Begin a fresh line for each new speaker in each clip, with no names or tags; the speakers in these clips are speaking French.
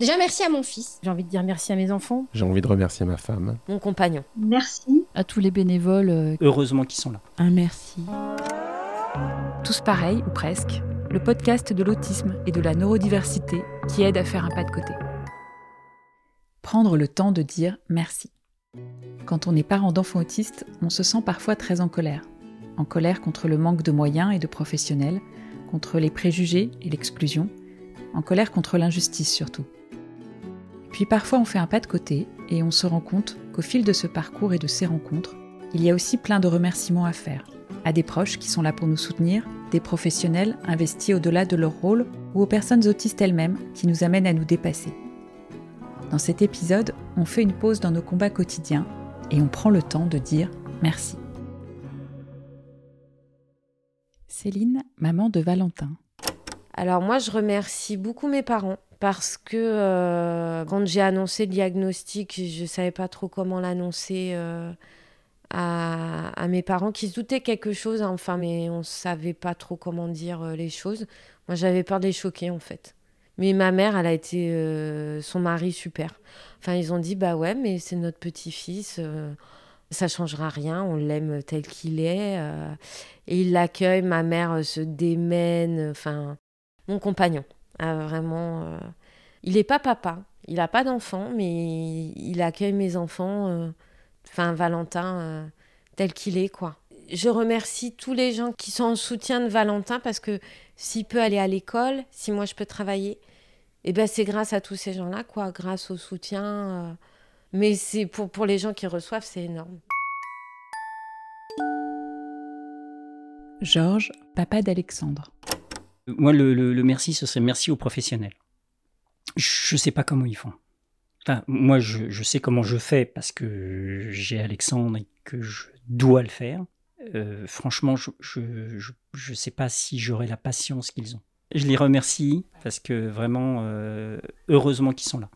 Déjà, merci à mon fils.
J'ai envie de dire merci à mes enfants.
J'ai envie de remercier ma femme.
Mon compagnon.
Merci.
À tous les bénévoles. euh,
Heureusement qu'ils sont là.
Un merci.
Tous pareils, ou presque, le podcast de l'autisme et de la neurodiversité qui aide à faire un pas de côté. Prendre le temps de dire merci. Quand on est parent d'enfants autistes, on se sent parfois très en colère. En colère contre le manque de moyens et de professionnels, contre les préjugés et l'exclusion, en colère contre l'injustice surtout. Puis parfois on fait un pas de côté et on se rend compte qu'au fil de ce parcours et de ces rencontres, il y a aussi plein de remerciements à faire à des proches qui sont là pour nous soutenir, des professionnels investis au-delà de leur rôle ou aux personnes autistes elles-mêmes qui nous amènent à nous dépasser. Dans cet épisode, on fait une pause dans nos combats quotidiens et on prend le temps de dire merci. Céline, maman de Valentin.
Alors moi, je remercie beaucoup mes parents parce que euh, quand j'ai annoncé le diagnostic, je ne savais pas trop comment l'annoncer euh, à, à mes parents qui se doutaient quelque chose, hein, enfin, mais on ne savait pas trop comment dire euh, les choses. Moi, j'avais peur de les choquer, en fait. Mais ma mère, elle a été son mari super. Enfin, ils ont dit, bah ouais, mais c'est notre petit-fils, ça changera rien, on l'aime tel qu'il est. et il l'accueille, ma mère se démène, enfin, mon compagnon, vraiment... euh, il n'est pas papa, il n'a pas d'enfant, mais il accueille mes enfants, euh, enfin, Valentin, euh, tel qu'il est, quoi. Je remercie tous les gens qui sont en soutien de Valentin parce que s'il peut aller à l'école, si moi je peux travailler, et ben c'est grâce à tous ces gens-là, quoi, grâce au soutien. mais c'est pour, pour les gens qui reçoivent, c'est énorme.
Georges, papa d'Alexandre.
Moi, le, merci, ce serait merci aux professionnels. Je ne sais pas comment ils font. Enfin, moi, je, sais comment je fais parce que j'ai Alexandre et que je dois le faire. Euh, franchement, je ne sais pas si j'aurai la patience qu'ils ont. Je les remercie parce que vraiment, euh, heureusement qu'ils sont là.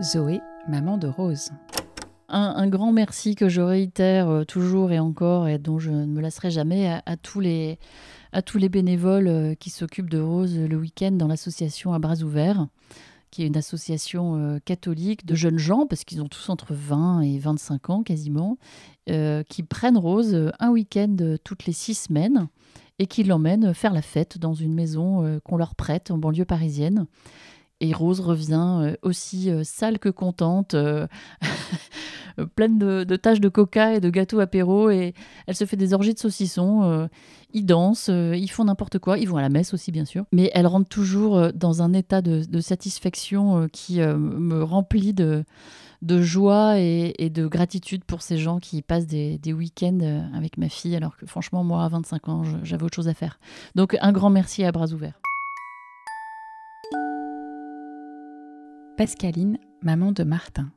Zoé, maman de Rose.
Un, grand merci que je réitère euh, toujours et encore et dont je ne me lasserai jamais à, tous, les, à tous les bénévoles euh, qui s'occupent de Rose le week-end dans l'association à bras ouverts, qui est une association euh, catholique de jeunes gens, parce qu'ils ont tous entre 20 et 25 ans quasiment, qui prennent Rose un week-end toutes les six semaines et qui l'emmènent faire la fête dans une maison qu'on leur prête en banlieue parisienne. Et Rose revient euh, aussi euh, sale que contente, euh, pleine de, taches de coca et de gâteaux apéro. Et elle se fait des orgies de saucissons. ils dansent, ils font n'importe quoi. Ils vont à la messe aussi, bien sûr. Mais elle rentre toujours dans un état de, satisfaction qui me remplit de, joie et, de gratitude pour ces gens qui passent des, des week-ends avec ma fille, alors que franchement, moi, à 25 ans, j'avais autre chose à faire. Donc, un grand merci à bras ouverts.
Pascaline, maman de Martin.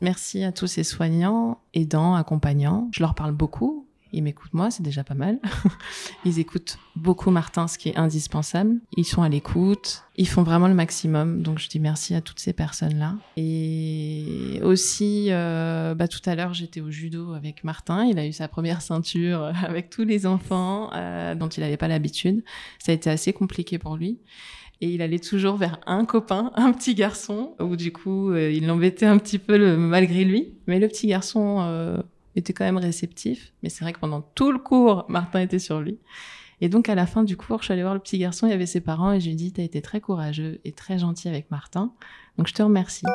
Merci à tous ces soignants, aidants, accompagnants. Je leur parle beaucoup. Ils m'écoutent moi, c'est déjà pas mal. Ils écoutent beaucoup Martin, ce qui est indispensable. Ils sont à l'écoute. Ils font vraiment le maximum. Donc je dis merci à toutes ces personnes-là. Et aussi, euh, bah, tout à l'heure, j'étais au judo avec Martin. Il a eu sa première ceinture avec tous les enfants euh, dont il n'avait pas l'habitude. Ça a été assez compliqué pour lui. Et il allait toujours vers un copain, un petit garçon, où du coup, euh, il l'embêtait un petit peu le- malgré lui. Mais le petit garçon euh, était quand même réceptif. Mais c'est vrai que pendant tout le cours, Martin était sur lui. Et donc, à la fin du cours, je suis allée voir le petit garçon, il y avait ses parents, et je lui ai dit, t'as été très courageux et très gentil avec Martin. Donc, je te remercie.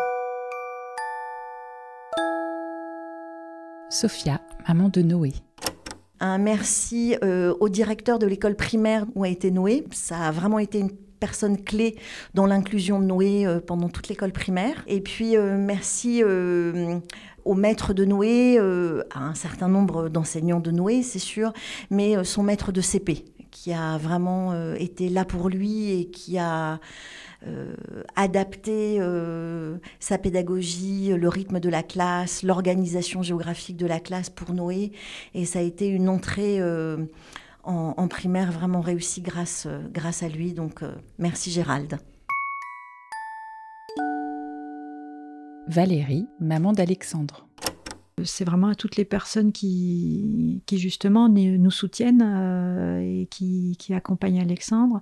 Sophia, maman de Noé.
Un merci euh, au directeur de l'école primaire où a été Noé. Ça a vraiment été une personne clé dans l'inclusion de Noé euh, pendant toute l'école primaire. Et puis euh, merci euh, au maître de Noé, à un certain nombre d'enseignants de Noé, c'est sûr, mais son maître de CP qui a vraiment été là pour lui et qui a adapté sa pédagogie, le rythme de la classe, l'organisation géographique de la classe pour Noé. Et ça a été une entrée en, en primaire vraiment réussie grâce, euh, grâce à lui. Donc euh, merci Gérald.
Valérie, maman d'Alexandre.
C'est vraiment à toutes les personnes qui, qui justement nous soutiennent euh, et qui, qui accompagnent Alexandre.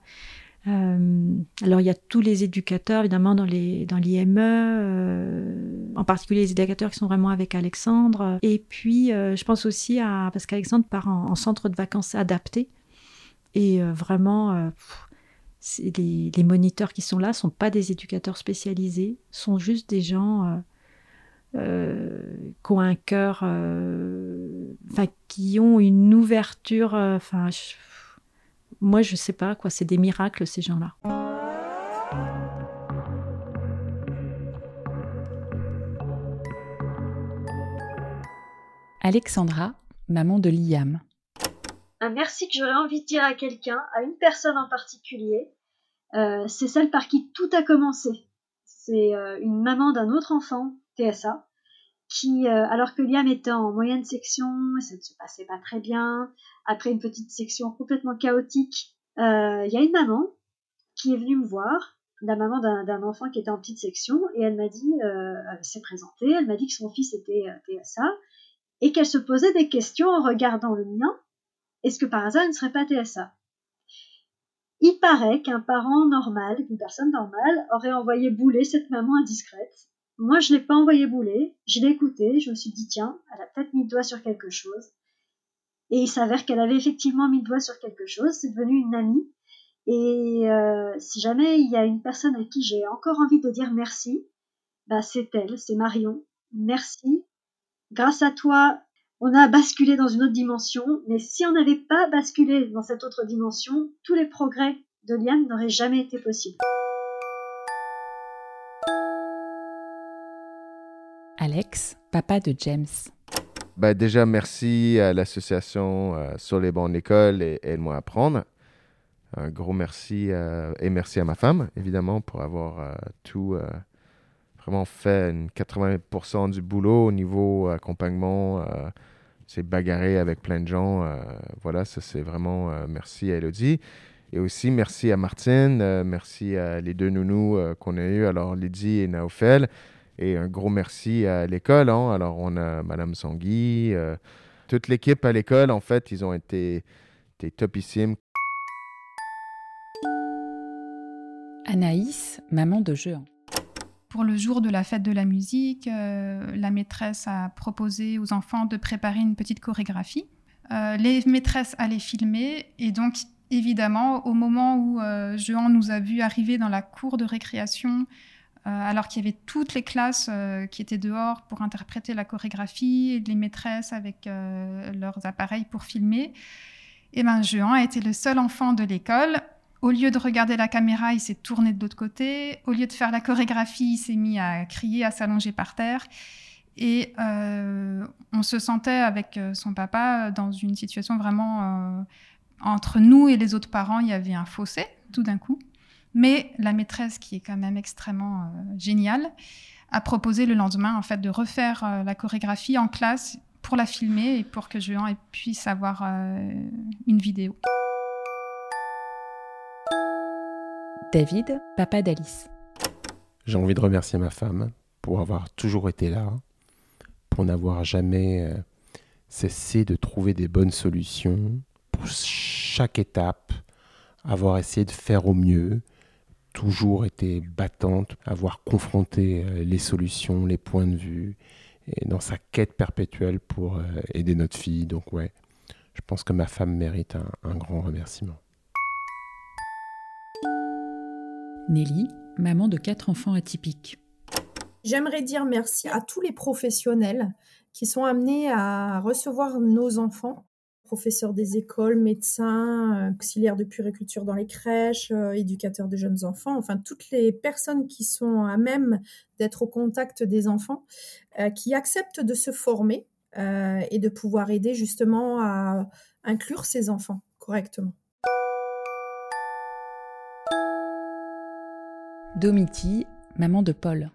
Euh, alors il y a tous les éducateurs évidemment dans les dans l'IME, euh, en particulier les éducateurs qui sont vraiment avec Alexandre. Et puis je pense aussi à parce qu'Alexandre part en, centre de vacances adapté et vraiment les, les, moniteurs qui sont là sont pas des éducateurs spécialisés, sont juste des gens euh, qui ont un cœur, euh, qui ont une ouverture. Euh, enfin, moi, je sais pas quoi. C'est des miracles ces gens-là.
Alexandra, maman de Liam.
Un merci que j'aurais envie de dire à quelqu'un, à une personne en particulier, c'est celle par qui tout a commencé. C'est une maman d'un autre enfant TSA, qui, euh, alors que Liam était en moyenne section, ça ne se passait pas très bien, après une petite section complètement chaotique, euh, il y a une maman qui est venue me voir, la maman d'un enfant qui était en petite section, et elle m'a dit, euh, elle s'est présentée, elle m'a dit que son fils était TSA, et qu'elle se posait des questions en regardant le mien, est-ce que par hasard il ne serait pas TSA il paraît qu'un parent normal, une personne normale, aurait envoyé bouler cette maman indiscrète moi, je l'ai pas envoyé bouler, je l'ai écouté, je me suis dit, tiens, elle a peut-être mis le doigt sur quelque chose. Et il s'avère qu'elle avait effectivement mis le doigt sur quelque chose, c'est devenu une amie. Et euh, si jamais il y a une personne à qui j'ai encore envie de dire merci, bah c'est elle, c'est Marion. Merci. Grâce à toi, on a basculé dans une autre dimension, mais si on n'avait pas basculé dans cette autre dimension, tous les progrès de Liam n'auraient jamais été possibles.
Alex, papa de James.
Ben déjà, merci à l'association euh, Sur les bancs de l'école et Aide-moi à apprendre. Un gros merci euh, et merci à ma femme, évidemment, pour avoir euh, tout vraiment fait 80% du boulot au niveau accompagnement. c'est bagarré avec plein de gens. voilà, ça c'est vraiment merci à Elodie. Et aussi merci à Martine, merci à les deux nounous qu'on a eu, alors Lydie et Naofel. Et un gros merci à l'école. Hein. Alors, on a Madame Sangui, euh, toute l'équipe à l'école, en fait, ils ont été, topissimes.
Anaïs, maman de Jean.
Pour le jour de la fête de la musique, euh, la maîtresse a proposé aux enfants de préparer une petite chorégraphie. Euh, les maîtresses allaient filmer et donc évidemment au moment où Jean nous a vu arriver dans la cour de récréation euh, alors qu'il y avait toutes les classes euh, qui étaient dehors pour interpréter la chorégraphie, les maîtresses avec euh, leurs appareils pour filmer. Et ben, Jean a été le seul enfant de l'école. Au lieu de regarder la caméra, il s'est tourné de l'autre côté. Au lieu de faire la chorégraphie, il s'est mis à crier, à s'allonger par terre. Et on se sentait avec son papa dans une situation vraiment entre nous et les autres parents, il y avait un fossé tout d'un coup. Mais la maîtresse, qui est quand même extrêmement euh, géniale, a proposé le lendemain en fait de refaire euh, la chorégraphie en classe pour la filmer et pour que Jean puisse avoir euh, une vidéo.
David, papa d'Alice.
J'ai envie de remercier ma femme pour avoir toujours été là, pour n'avoir jamais cessé de trouver des bonnes solutions pour chaque étape, avoir essayé de faire au mieux, toujours été battante, avoir confronté euh, les solutions, les points de vue, et dans sa quête perpétuelle pour euh, aider notre fille. Donc ouais, je pense que ma femme mérite un, grand remerciement.
Nelly, maman de quatre enfants atypiques.
J'aimerais dire merci à tous les professionnels qui sont amenés à recevoir nos enfants professeurs des écoles, médecins, euh, auxiliaires de puriculture dans les crèches, euh, éducateurs de jeunes enfants, enfin toutes les personnes qui sont à même d'être au contact des enfants, euh, qui acceptent de se former et de pouvoir aider justement à inclure ces enfants correctement.
Domiti, maman de Paul.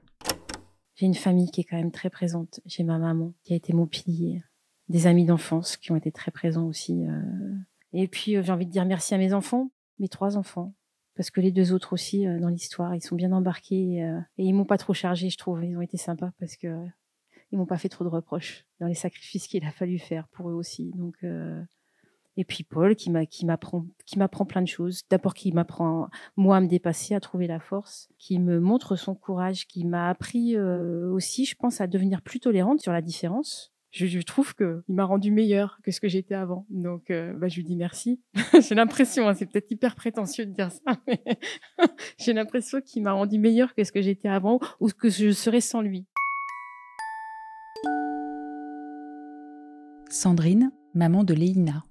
J'ai une famille qui est quand même très présente. J'ai ma maman qui a été mon pilier des amis d'enfance qui ont été très présents aussi. Euh. Et puis, euh, j'ai envie de dire merci à mes enfants, mes trois enfants, parce que les deux autres aussi, euh, dans l'histoire, ils sont bien embarqués et ils m'ont pas trop chargé, je trouve. Ils ont été sympas parce que ils m'ont pas fait trop de reproches dans les sacrifices qu'il a fallu faire pour eux aussi. Donc,
Et puis Paul qui m'a qui m'apprend plein de choses. D'abord qui m'apprend moi à me dépasser, à trouver la force, qui me montre son courage, qui m'a appris euh, aussi, je pense, à devenir plus tolérante sur la différence. Je, trouve que il m'a rendu meilleure que ce que j'étais avant. Donc euh, bah, je lui dis merci. j'ai l'impression, hein, c'est peut-être hyper prétentieux de dire ça, mais j'ai l'impression qu'il m'a rendu meilleure que ce que j'étais avant ou que je serais sans lui.
Sandrine, maman de Léina.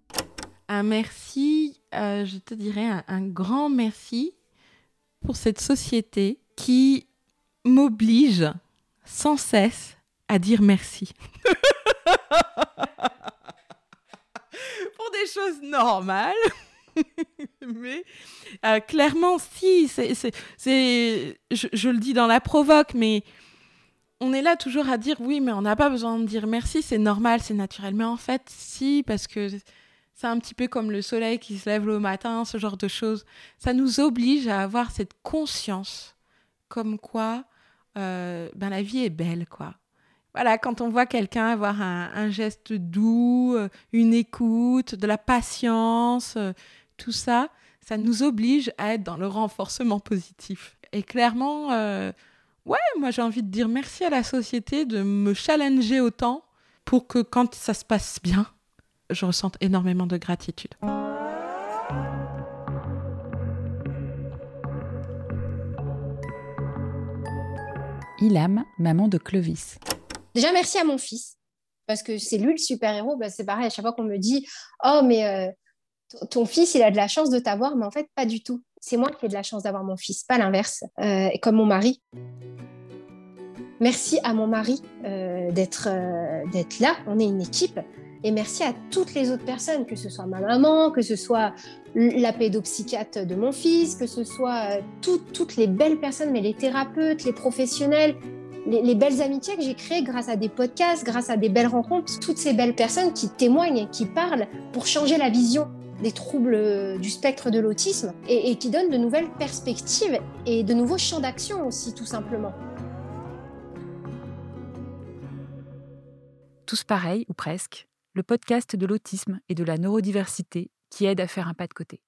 Un merci, euh, je te dirais un, grand merci pour cette société qui m'oblige sans cesse à dire merci. pour des choses normales. mais euh, clairement, si, c'est- je, je le dis dans la provoque, mais on est là toujours à dire oui, mais on n'a pas besoin de dire merci, c'est normal, c'est naturel. Mais en fait, si, parce que c'est un petit peu comme le soleil qui se lève le matin, ce genre de choses. Ça nous oblige à avoir cette conscience, comme quoi euh, ben, la vie est belle, quoi. Voilà, quand on voit quelqu'un avoir un, geste doux, euh, une écoute, de la patience, euh, tout ça, ça nous oblige à être dans le renforcement positif. Et clairement, ouais, moi j'ai envie de dire merci à la société de me challenger autant pour que quand ça se passe bien, je ressente énormément de gratitude.
Ilham, maman de Clovis.
Déjà, merci à mon fils, parce que c'est lui le super-héros. Bah, c'est pareil, à chaque fois qu'on me dit Oh, mais euh, ton- fils, il a de la chance de t'avoir, mais en fait, pas du tout. C'est moi qui ai de la chance d'avoir mon fils, pas l'inverse, Euh, comme mon mari. Merci à mon mari euh, d'être euh, d'être là, on est une équipe. Et merci à toutes les autres personnes, que ce soit ma maman, que ce soit la pédopsychiatre de mon fils, que ce soit euh, tout- toutes les belles personnes, mais les thérapeutes, les professionnels, les, les belles amitiés que j'ai créées grâce à des podcasts, grâce à des belles rencontres, toutes ces belles personnes qui témoignent et qui parlent pour changer la vision des troubles euh, du spectre de l'autisme et qui donnent de nouvelles perspectives et de nouveaux champs d'action aussi, tout simplement.
Tous pareils, ou presque, le podcast de l'autisme et de la neurodiversité qui aide à faire un pas de côté.